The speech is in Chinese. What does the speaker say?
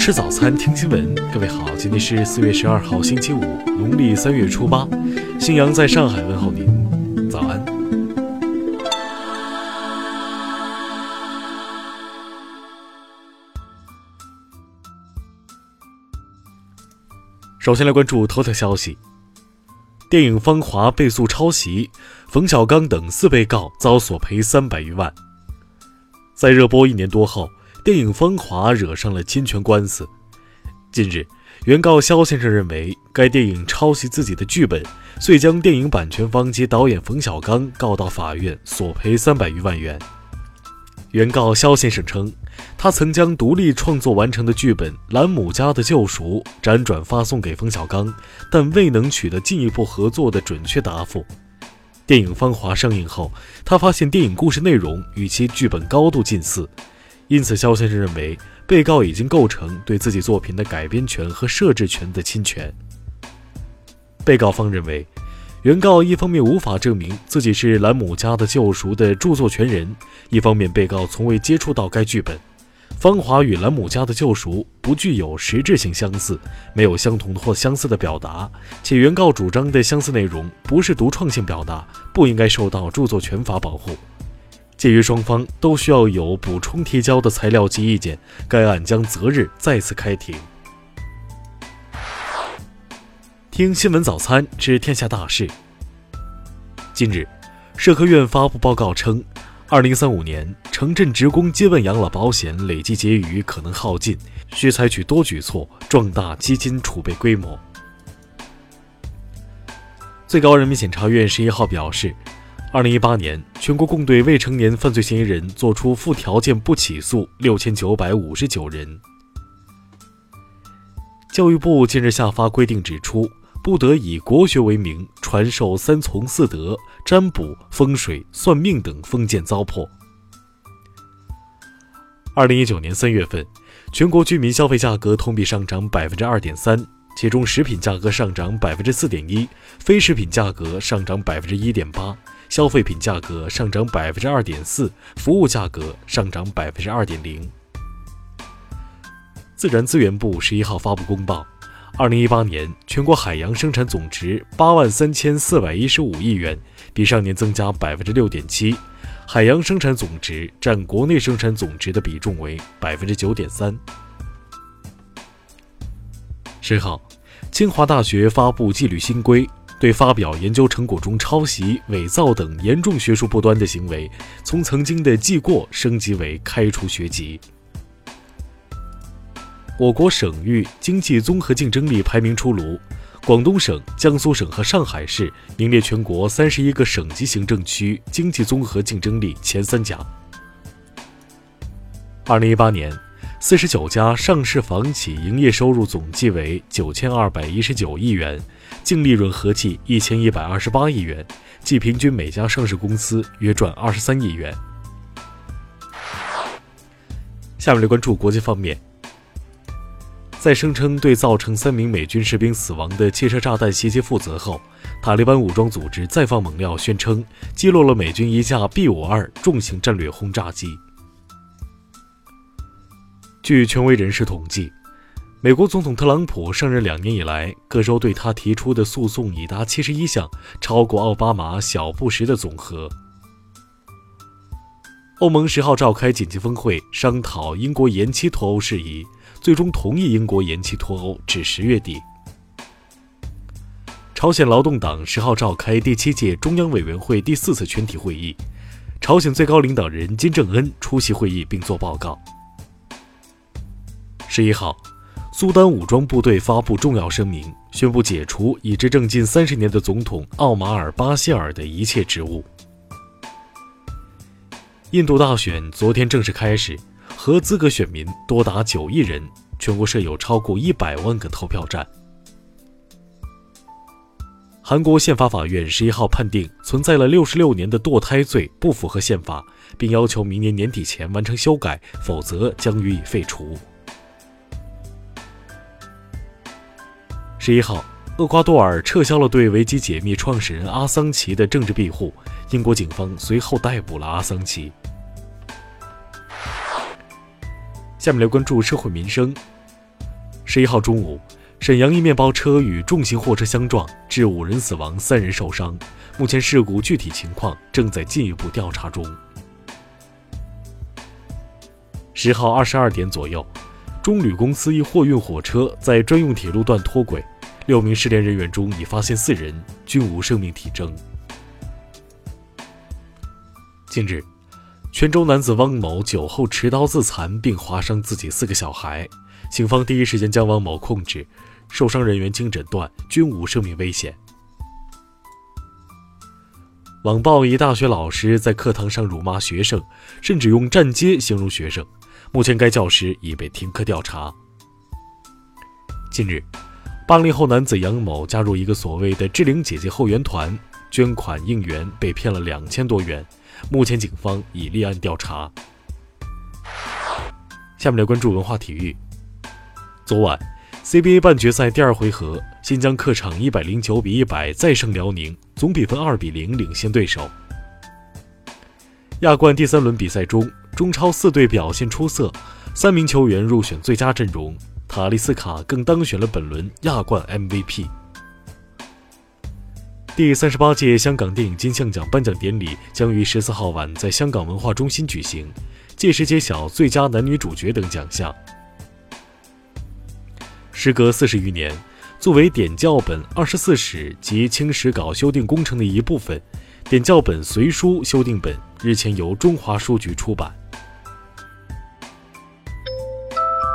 吃早餐，听新闻。各位好，今天是四月十二号，星期五，农历三月初八。新阳在上海问候您，早安。首先来关注头条消息：电影《芳华》被诉抄袭，冯小刚等四被告遭索赔三百余万。在热播一年多后。电影《芳华》惹上了侵权官司。近日，原告肖先生认为该电影抄袭自己的剧本，遂将电影版权方及导演冯小刚告到法院，索赔三百余万元。原告肖先生称，他曾将独立创作完成的剧本《兰姆家的救赎》辗转发送给冯小刚，但未能取得进一步合作的准确答复。电影《芳华》上映后，他发现电影故事内容与其剧本高度近似。因此，肖先生认为被告已经构成对自己作品的改编权和设置权的侵权。被告方认为，原告一方面无法证明自己是《兰姆家的救赎》的著作权人，一方面被告从未接触到该剧本，《芳华》与《兰姆家的救赎》不具有实质性相似，没有相同或相似的表达，且原告主张的相似内容不是独创性表达，不应该受到著作权法保护。鉴于双方都需要有补充提交的材料及意见，该案将择日再次开庭。听新闻早餐知天下大事。近日，社科院发布报告称，二零三五年城镇职工基本养老保险累计结余可能耗尽，需采取多举措壮大基金储备规模。最高人民检察院十一号表示。二零一八年，全国共对未成年犯罪嫌疑人作出附条件不起诉六千九百五十九人。教育部近日下发规定，指出不得以国学为名传授三从四德、占卜、风水、算命等封建糟粕。二零一九年三月份，全国居民消费价格同比上涨百分之二点三，其中食品价格上涨百分之四点一，非食品价格上涨百分之一点八。消费品价格上涨百分之二点四，服务价格上涨百分之二点零。自然资源部十一号发布公报，二零一八年全国海洋生产总值八万三千四百一十五亿元，比上年增加百分之六点七，海洋生产总值占国内生产总值的比重为百分之九点三。十号，清华大学发布纪律新规。对发表研究成果中抄袭、伪造等严重学术不端的行为，从曾经的记过升级为开除学籍。我国省域经济综合竞争力排名出炉，广东省、江苏省和上海市名列全国三十一个省级行政区经济综合竞争力前三甲。二零一八年，四十九家上市房企营业收入总计为九千二百一十九亿元。净利润合计一千一百二十八亿元，即平均每家上市公司约赚二十三亿元。下面来关注国际方面，在声称对造成三名美军士兵死亡的汽车炸弹袭击负责后，塔利班武装组织再放猛料，宣称击落了美军一架 B 五二重型战略轰炸机。据权威人士统计。美国总统特朗普上任两年以来，各州对他提出的诉讼已达七十一项，超过奥巴马、小布什的总和。欧盟十号召开紧急峰会，商讨英国延期脱欧事宜，最终同意英国延期脱欧至十月底。朝鲜劳动党十号召开第七届中央委员会第四次全体会议，朝鲜最高领导人金正恩出席会议并作报告。十一号。苏丹武装部队发布重要声明，宣布解除已执政近三十年的总统奥马尔·巴希尔的一切职务。印度大选昨天正式开始，合资格选民多达九亿人，全国设有超过一百万个投票站。韩国宪法法院十一号判定存在了六十六年的堕胎罪不符合宪法，并要求明年年底前完成修改，否则将予以废除。十一号，厄瓜多尔撤销了对维基解密创始人阿桑奇的政治庇护，英国警方随后逮捕了阿桑奇。下面来关注社会民生。十一号中午，沈阳一面包车与重型货车相撞，致五人死亡、三人受伤。目前事故具体情况正在进一步调查中。十号二十二点左右，中旅公司一货运火车在专用铁路段脱轨，六名失联人员中已发现四人，均无生命体征。近日，泉州男子汪某酒后持刀自残并划伤自己四个小孩。警方第一时间将汪某控制，受伤人员经诊断均无生命危险。网曝一大学老师在课堂上辱骂学生，甚至用“站街”形容学生，目前该教师已被停课调查。近日，八零后男子杨某加入一个所谓的“志玲姐姐”后援团，捐款应援被骗了两千多元，目前警方已立案调查。下面来关注文化体育。昨晚，CBA 半决赛第二回合，新疆客场一百零九比一百再胜辽宁，总比分二比零领先对手。亚冠第三轮比赛中，中超四队表现出色，三名球员入选最佳阵容，塔利斯卡更当选了本轮亚冠 MVP。第三十八届香港电影金像奖颁奖典礼将于十四号晚在香港文化中心举行，届时揭晓最佳男女主角等奖项。时隔四十余年，作为点校本二十四史及清史稿修订工程的一部分，点校本随书修订本日前由中华书局出版。